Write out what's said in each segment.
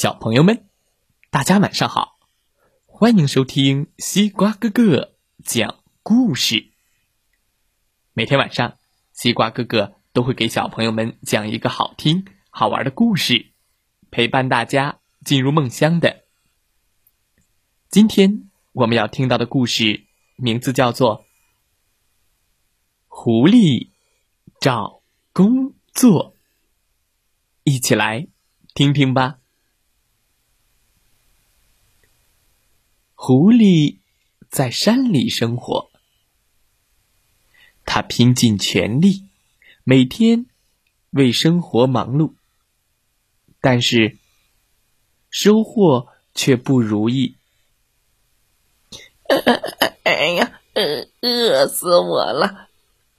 小朋友们，大家晚上好！欢迎收听西瓜哥哥讲故事。每天晚上，西瓜哥哥都会给小朋友们讲一个好听、好玩的故事，陪伴大家进入梦乡的。今天我们要听到的故事名字叫做《狐狸找工作》，一起来听听吧。狐狸在山里生活，他拼尽全力，每天为生活忙碌，但是收获却不如意。哎呀，饿饿死我了！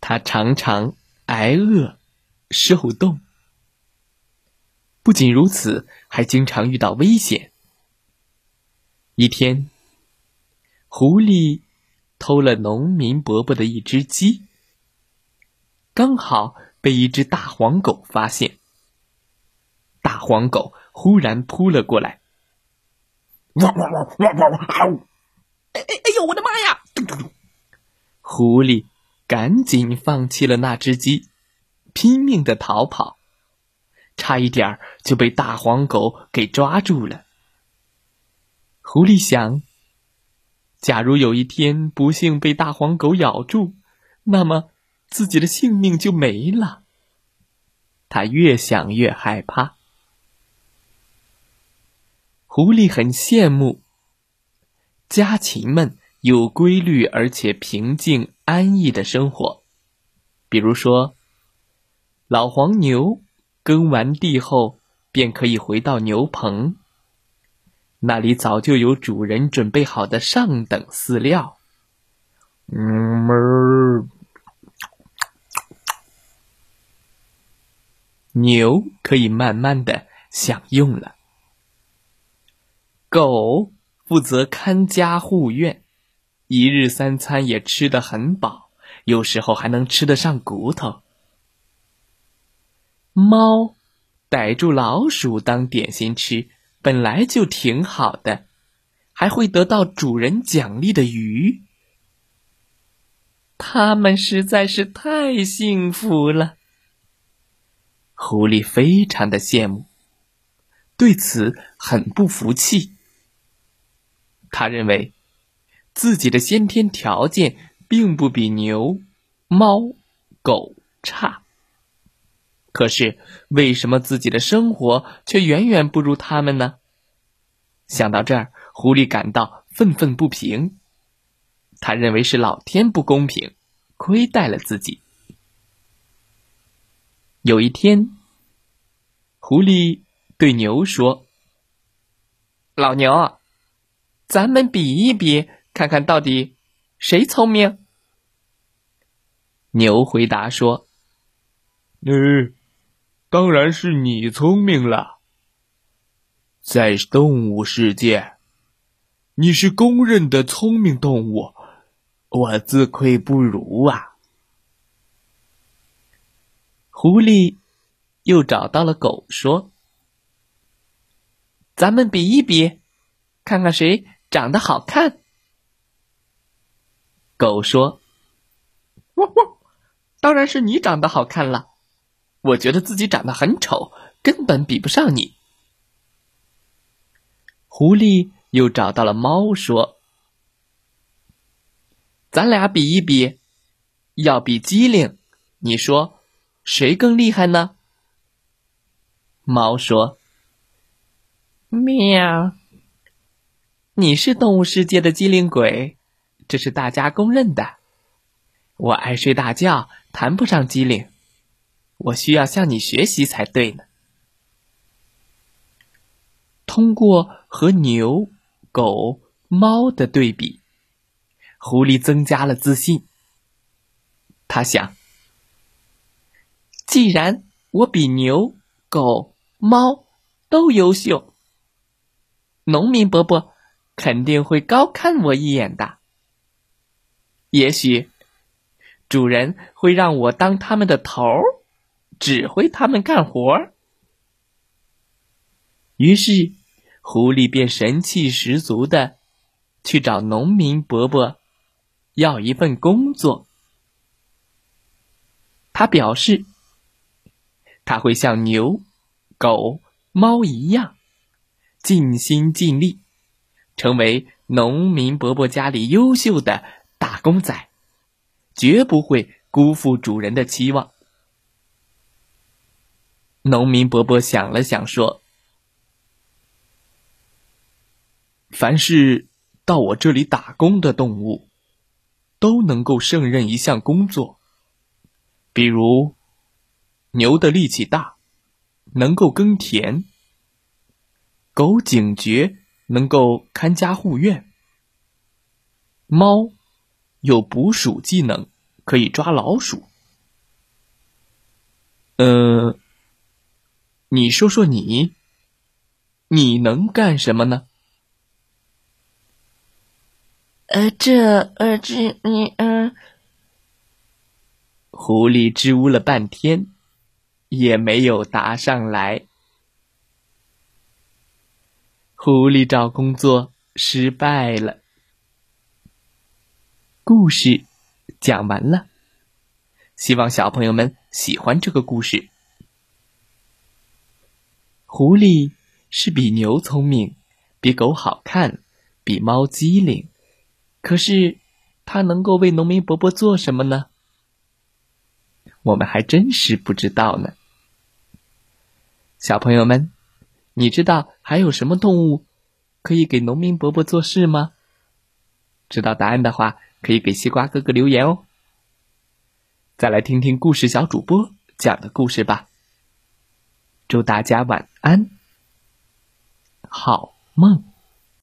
他常常挨饿、受冻。不仅如此，还经常遇到危险。一天，狐狸偷了农民伯伯的一只鸡，刚好被一只大黄狗发现。大黄狗忽然扑了过来，汪汪汪汪汪汪！哎哎哎呦，我的妈呀！狐狸赶紧放弃了那只鸡，拼命的逃跑。差一点就被大黄狗给抓住了。狐狸想：假如有一天不幸被大黄狗咬住，那么自己的性命就没了。他越想越害怕。狐狸很羡慕家禽们有规律而且平静安逸的生活，比如说老黄牛。耕完地后，便可以回到牛棚。那里早就有主人准备好的上等饲料。嗯，牛可以慢慢的享用了。狗负责看家护院，一日三餐也吃得很饱，有时候还能吃得上骨头。猫逮住老鼠当点心吃，本来就挺好的，还会得到主人奖励的鱼。它们实在是太幸福了。狐狸非常的羡慕，对此很不服气。他认为自己的先天条件并不比牛、猫、狗差。可是，为什么自己的生活却远远不如他们呢？想到这儿，狐狸感到愤愤不平。他认为是老天不公平，亏待了自己。有一天，狐狸对牛说：“老牛，咱们比一比，看看到底谁聪明。”牛回答说：“嗯。”当然是你聪明了，在动物世界，你是公认的聪明动物，我自愧不如啊。狐狸又找到了狗，说：“咱们比一比，看看谁长得好看。”狗说：“汪汪，当然是你长得好看了。”我觉得自己长得很丑，根本比不上你。狐狸又找到了猫，说：“咱俩比一比，要比机灵，你说谁更厉害呢？”猫说：“喵，你是动物世界的机灵鬼，这是大家公认的。我爱睡大觉，谈不上机灵。”我需要向你学习才对呢。通过和牛、狗、猫的对比，狐狸增加了自信。他想：既然我比牛、狗、猫都优秀，农民伯伯肯定会高看我一眼的。也许主人会让我当他们的头儿。指挥他们干活。于是，狐狸便神气十足的去找农民伯伯要一份工作。他表示，他会像牛、狗、猫一样尽心尽力，成为农民伯伯家里优秀的打工仔，绝不会辜负主人的期望。农民伯伯想了想，说：“凡是到我这里打工的动物，都能够胜任一项工作。比如，牛的力气大，能够耕田；狗警觉，能够看家护院；猫有捕鼠技能，可以抓老鼠。嗯。”你说说你，你能干什么呢？呃，这呃这你嗯，狐狸支吾了半天，也没有答上来。狐狸找工作失败了。故事讲完了，希望小朋友们喜欢这个故事。狐狸是比牛聪明，比狗好看，比猫机灵。可是，它能够为农民伯伯做什么呢？我们还真是不知道呢。小朋友们，你知道还有什么动物可以给农民伯伯做事吗？知道答案的话，可以给西瓜哥哥留言哦。再来听听故事小主播讲的故事吧。祝大家晚安，好梦。